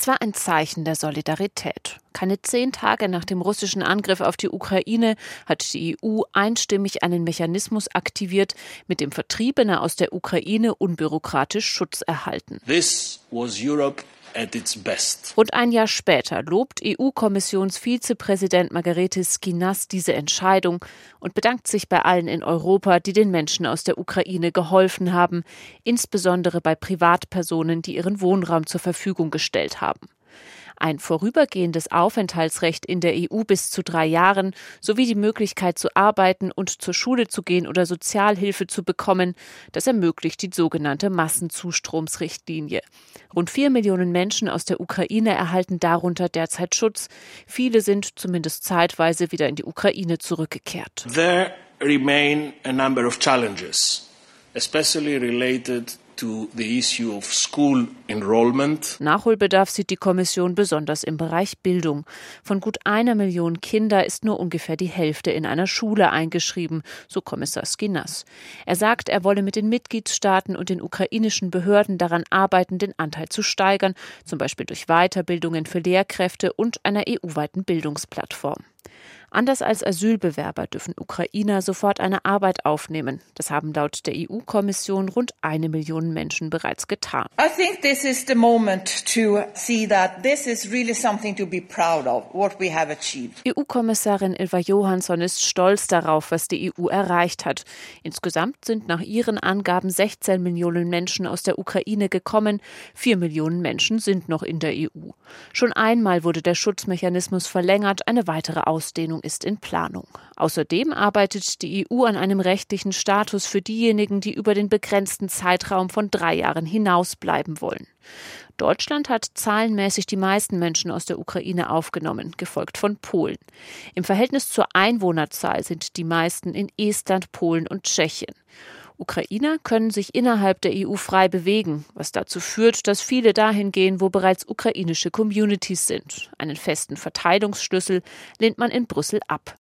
Es war ein Zeichen der Solidarität. Keine zehn Tage nach dem russischen Angriff auf die Ukraine hat die EU einstimmig einen Mechanismus aktiviert, mit dem Vertriebene aus der Ukraine unbürokratisch Schutz erhalten. This was Europe at its best. Und ein Jahr später lobt EU-Kommissionsvizepräsident Margarete Skinas diese Entscheidung und bedankt sich bei allen in Europa, die den Menschen aus der Ukraine geholfen haben, insbesondere bei Privatpersonen, die ihren Wohnraum zur Verfügung gestellt haben ein vorübergehendes Aufenthaltsrecht in der EU bis zu drei Jahren sowie die Möglichkeit zu arbeiten und zur Schule zu gehen oder Sozialhilfe zu bekommen. Das ermöglicht die sogenannte Massenzustromsrichtlinie. Rund vier Millionen Menschen aus der Ukraine erhalten darunter derzeit Schutz. Viele sind zumindest zeitweise wieder in die Ukraine zurückgekehrt. There remain a number of challenges, especially related Nachholbedarf sieht die Kommission besonders im Bereich Bildung. Von gut einer Million Kinder ist nur ungefähr die Hälfte in einer Schule eingeschrieben, so Kommissar Skinas. Er sagt, er wolle mit den Mitgliedstaaten und den ukrainischen Behörden daran arbeiten, den Anteil zu steigern, zum Beispiel durch Weiterbildungen für Lehrkräfte und einer EU-weiten Bildungsplattform. Anders als Asylbewerber dürfen Ukrainer sofort eine Arbeit aufnehmen. Das haben laut der EU-Kommission rund eine Million Menschen bereits getan. I think this is the moment to see that this is really something to be proud of, what we have achieved. EU-Kommissarin Ilva Johansson ist stolz darauf, was die EU erreicht hat. Insgesamt sind nach ihren Angaben 16 Millionen Menschen aus der Ukraine gekommen. Vier Millionen Menschen sind noch in der EU. Schon einmal wurde der Schutzmechanismus verlängert, eine weitere Ausdehnung Verordnung ist in Planung. Außerdem arbeitet die EU an einem rechtlichen Status für diejenigen, die über den begrenzten Zeitraum von drei Jahren hinaus bleiben wollen. Deutschland hat zahlenmäßig die meisten Menschen aus der Ukraine aufgenommen, gefolgt von Polen. Im Verhältnis zur Einwohnerzahl sind die meisten in Estland, Polen und Tschechien. Ukrainer können sich innerhalb der EU frei bewegen, was dazu führt, dass viele dahin gehen, wo bereits ukrainische Communities sind. Einen festen Verteilungsschlüssel lehnt man in Brüssel ab.